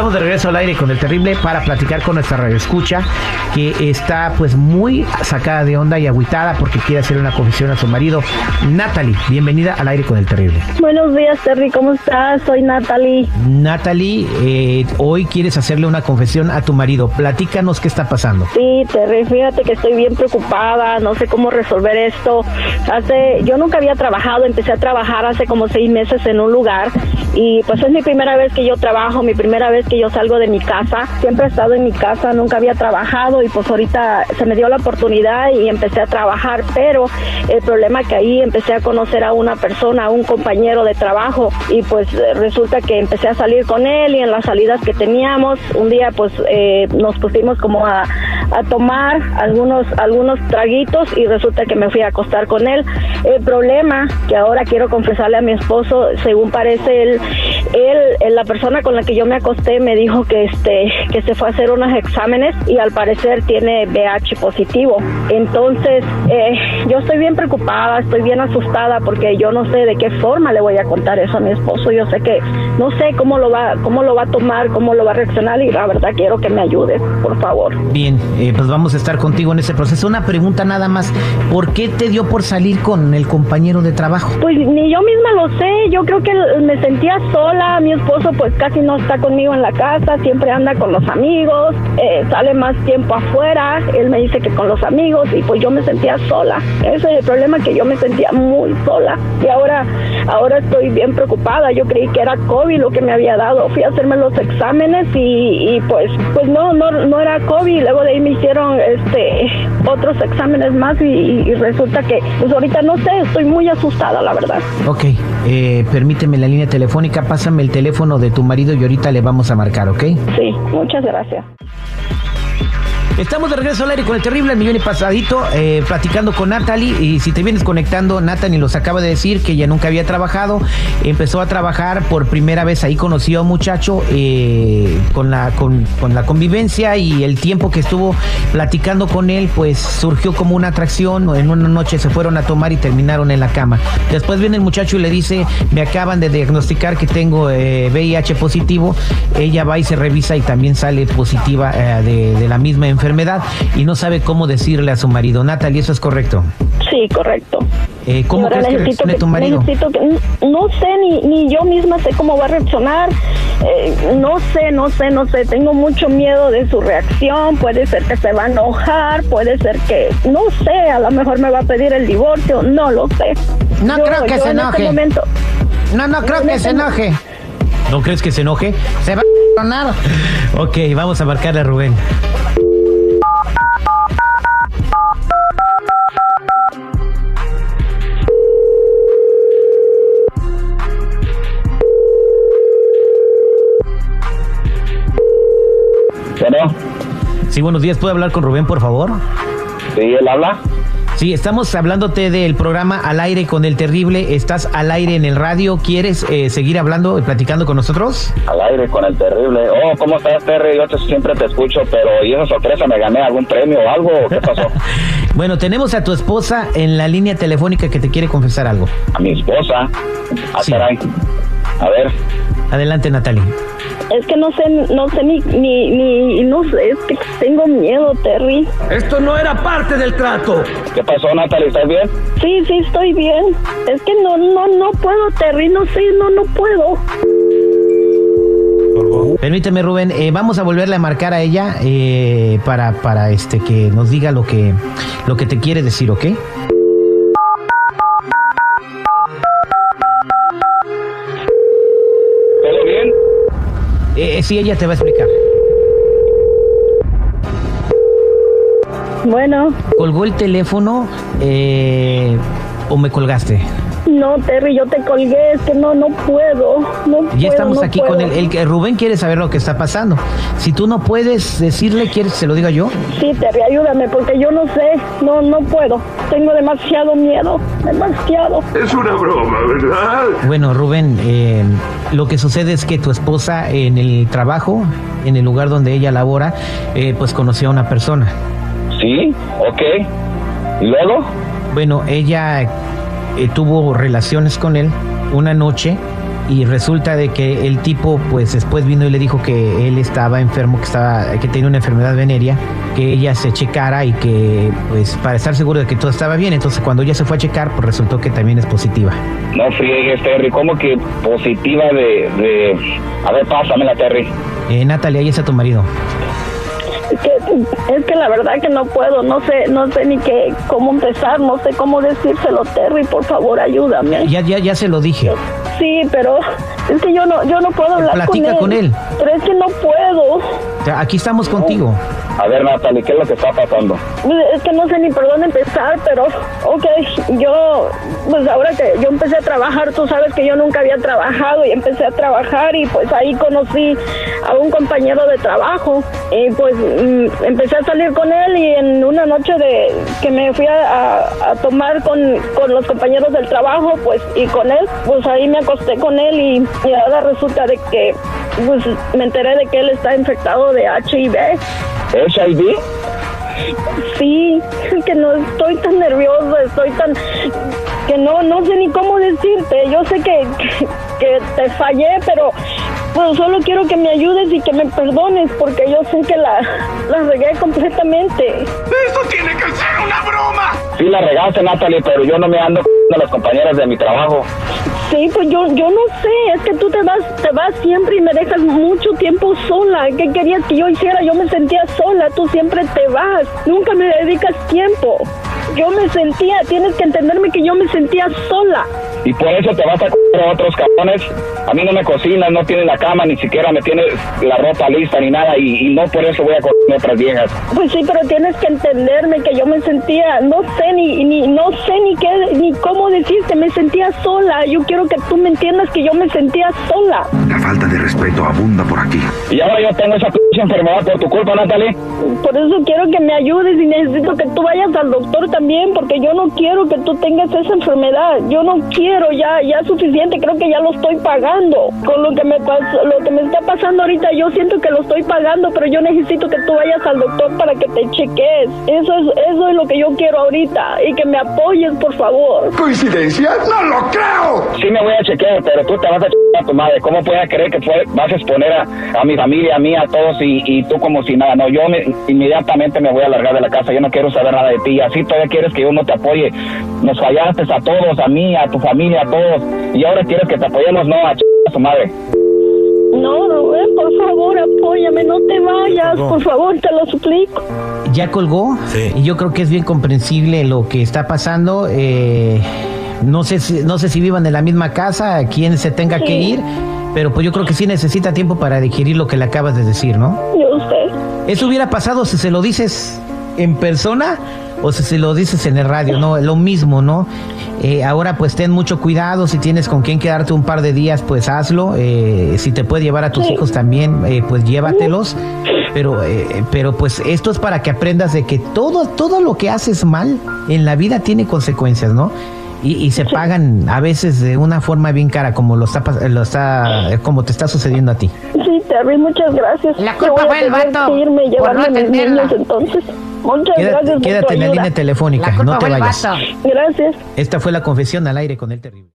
Estamos de regreso al aire con el terrible para platicar con nuestra radio escucha que está pues muy sacada de onda y agüitada porque quiere hacer una confesión a su marido. Natalie, bienvenida al aire con el terrible. Buenos días, Terry, ¿cómo estás? Soy Natalie. Natalie, eh, hoy quieres hacerle una confesión a tu marido. Platícanos qué está pasando. Sí, Terry, fíjate que estoy bien preocupada, no sé cómo resolver esto. Hace, yo nunca había trabajado, empecé a trabajar hace como seis meses en un lugar y pues es mi primera vez que yo trabajo, mi primera vez que yo salgo de mi casa. Siempre he estado en mi casa, nunca había trabajado y pues ahorita se me dio la oportunidad y empecé a trabajar, pero el problema que ahí empecé a conocer a una persona, a un compañero de trabajo y pues resulta que empecé a salir con él y en las salidas que teníamos, un día pues eh, nos pusimos como a, a tomar algunos, algunos traguitos y resulta que me fui a acostar con él. El problema que ahora quiero confesarle a mi esposo, según parece él, él, la persona con la que yo me acosté me dijo que este que se fue a hacer unos exámenes y al parecer tiene VH positivo. Entonces, eh, yo estoy bien preocupada, estoy bien asustada porque yo no sé de qué forma le voy a contar eso a mi esposo. Yo sé que no sé cómo lo va cómo lo va a tomar, cómo lo va a reaccionar y la verdad quiero que me ayude, por favor. Bien, eh, pues vamos a estar contigo en ese proceso. Una pregunta nada más, ¿por qué te dio por salir con el compañero de trabajo? Pues ni yo misma lo sé, yo creo que me sentía sola, mi esposo pues casi no está conmigo en la casa, siempre anda con los amigos, eh, sale más tiempo afuera, él me dice que con los amigos y pues yo me sentía sola. Ese es el problema que yo me sentía muy sola y ahora ahora estoy bien preocupada. Yo creí que era COVID lo que me había dado. Fui a hacerme los exámenes y, pues pues no no no era COVID. Luego de ahí me hicieron este otros exámenes más y, resulta que pues ahorita no sé, estoy muy asustada la verdad. Ok, eh, permíteme la línea telefónica, pásame el teléfono de tu marido y ahorita le vamos a marcar, ¿ok? Sí, muchas gracias. Estamos de regreso al aire con el terrible millón y pasadito, eh, platicando con Natalie. Y si te vienes conectando, Natalie nos acaba de decir que ella nunca había trabajado. Empezó a trabajar por primera vez ahí, conoció a un muchacho eh, con, la, con, con, la convivencia y el tiempo que estuvo platicando con él, pues surgió como una atracción. En una noche se fueron a tomar y terminaron en la cama. Después viene el muchacho y le dice: Me acaban de diagnosticar que tengo VIH eh, positivo. Ella va y se revisa y también sale positiva de, de la misma enfermedad enfermedad y no sabe cómo decirle a su marido. Natalie, ¿eso es correcto? Sí, correcto. Eh, ¿Cómo crees que reaccione tu marido? no sé, ni, ni yo misma sé cómo va a reaccionar. Eh, no sé, no sé, no sé. Tengo mucho miedo de su reacción. Puede ser que se va a enojar, puede ser que, no sé, a lo mejor me va a pedir el divorcio. No lo sé. No creo que se este enoje. no, no creo que se este enoje. ¿No crees que se enoje? Se va a enojar. Ok, vamos a marcarle a Rubén. Sí, buenos días. ¿Puedo hablar con Rubén, por favor? Sí, él habla. Sí, estamos hablándote del programa Al aire con el terrible. Estás al aire en el radio. ¿Quieres eh, seguir hablando y platicando con nosotros? Al aire con el terrible. Oh, ¿cómo estás, Terry? Yo siempre te escucho, pero ¿y esa sorpresa me gané algún premio o algo? ¿Qué pasó? bueno, tenemos a tu esposa en la línea telefónica que te quiere confesar algo. ¿A mi esposa? Ah, sí. A ver. Adelante, Natalie. Es que no sé, no sé ni, ni, ni, no sé, es que tengo miedo, Terry. Esto no era parte del trato. ¿Qué pasó, Natalie? ¿Estás bien? Sí, sí, estoy bien. Es que no, no, no puedo, Terry, no sé, no, no puedo. Permíteme, Rubén, eh, vamos a volverle a marcar a ella eh, para, para este que nos diga lo que, lo que te quiere decir, ¿ok? Eh, sí, ella te va a explicar. Bueno. ¿Colgó el teléfono eh, o me colgaste? No, Terry, yo te colgué, es que no, no puedo. No ya estamos aquí con el, el, Rubén quiere saber lo que está pasando. Si tú no puedes decirle, ¿quieres que se lo diga yo? Sí, Terry, ayúdame, porque yo no sé, no, no puedo. Tengo demasiado miedo, demasiado. Es una broma, ¿verdad? Bueno, Rubén, eh, lo que sucede es que tu esposa en el trabajo, en el lugar donde ella labora, eh, pues conoció a una persona. Sí, ok. ¿Y luego? Bueno, ella eh, tuvo relaciones con él una noche y resulta de que el tipo pues después vino y le dijo que él estaba enfermo, que estaba que tenía una enfermedad venérea, que ella se checara y que pues para estar seguro de que todo estaba bien, entonces cuando ella se fue a checar pues resultó que también es positiva. No friegues, Terry, ¿cómo que positiva de, de... A ver, pásamela, Terry. Eh, Natalia, ahí está tu marido. Es que, la verdad que no puedo, no sé, no sé ni qué, cómo empezar, no sé cómo decírselo, Terry, por favor, ayúdame. Ya, ya, ya se lo dije. Sí, pero es que yo no, yo no puedo hablar Platica con él. Pero es que no puedo. O sea, aquí estamos contigo. A ver, Natalie, ¿qué es lo que está pasando? Es que no sé ni por dónde empezar, pero, ok, yo, pues ahora que yo empecé a trabajar, tú sabes que yo nunca había trabajado y empecé a trabajar y pues ahí conocí a un compañero de trabajo y pues mm, empecé a salir con él y en una noche de que me fui a, a- a tomar con, con los compañeros del trabajo, pues y con él, pues ahí me acosté con él y, y ahora resulta de que pues me enteré de que él está infectado de HIV. ¿HIV? Sí, es que no estoy tan nerviosa, estoy tan que no no sé ni cómo decirte. Yo sé que, que, que te fallé, pero pues solo quiero que me ayudes y que me perdones porque yo sé que la, la regué completamente. ¡Esto tiene que ser una broma! Sí la regaste, Natalie, pero yo no me ando a las compañeras de mi trabajo. Sí, pues yo yo no sé, es que tú te vas te vas siempre y me dejas mucho tiempo sola. ¿Qué querías que yo hiciera? Yo me sentía sola, tú siempre te vas, nunca me dedicas tiempo. Yo me sentía, tienes que entenderme que yo me sentía sola. Y por eso te vas a comer a otros cabrones. A mí no me cocinas, no tienes la cama, ni siquiera me tienes la ropa lista ni nada. Y, y no por eso voy a comer otras viejas. Pues sí, pero tienes que entenderme que yo me sentía, no sé ni, ni no sé ni qué, ni cómo decirte, me sentía sola. Yo quiero que tú me entiendas que yo me sentía sola. La falta de respeto abunda por aquí. Y ahora yo tengo esa enfermedad por tu culpa, Natalie. Por eso quiero que me ayudes y necesito que tú vayas al doctor también, porque yo no quiero que tú tengas esa enfermedad. Yo no quiero, ya, ya es suficiente, creo que ya lo estoy pagando. Con lo que me pasó, lo que me está pasando ahorita, yo siento que lo estoy pagando, pero yo necesito que tú vayas al doctor para que te cheques. Eso es, eso es lo que yo quiero ahorita y que me apoyes, por favor. ¿Coincidencia? ¡No lo creo! Sí me voy a chequear, pero tú te vas a tu madre. ¿Cómo puedes creer que fue- vas a exponer a, a mi familia, a mí, a todos y, y tú como si nada? No, yo me- inmediatamente me voy a largar de la casa. Yo no quiero saber nada de ti. Así todavía quieres que yo no te apoye. Nos fallaste a todos, a mí, a tu familia, a todos. Y ahora quieres que te apoyemos, no, a, ch- a tu madre. No, Rubén, por favor, apóyame, no te vayas, por favor, te lo suplico. Ya colgó Sí. y yo creo que es bien comprensible lo que está pasando. eh, no sé si, no sé si vivan en la misma casa, quién se tenga que ir, pero pues yo creo que sí necesita tiempo para digerir lo que le acabas de decir, ¿no? Yo sé. Eso hubiera pasado si se lo dices en persona o si se lo dices en el radio, ¿no? Lo mismo, ¿no? Eh, ahora pues ten mucho cuidado, si tienes con quién quedarte un par de días, pues hazlo. Eh, si te puedes llevar a tus Sí. hijos también, eh, pues llévatelos. Pero, eh, pero pues esto es para que aprendas de que todo, todo lo que haces mal en la vida tiene consecuencias, ¿no? Y, y se pagan a veces de una forma bien cara, como lo está, lo está, como te está sucediendo a ti. Sí, Terry, muchas gracias. La culpa fue el vato irme y por llevarme no atenderla. niños entonces. Muchas Quédate, gracias por quédate tu en la línea telefónica, no te vayas. vato. Gracias. Esta fue la confesión al aire con el terrible.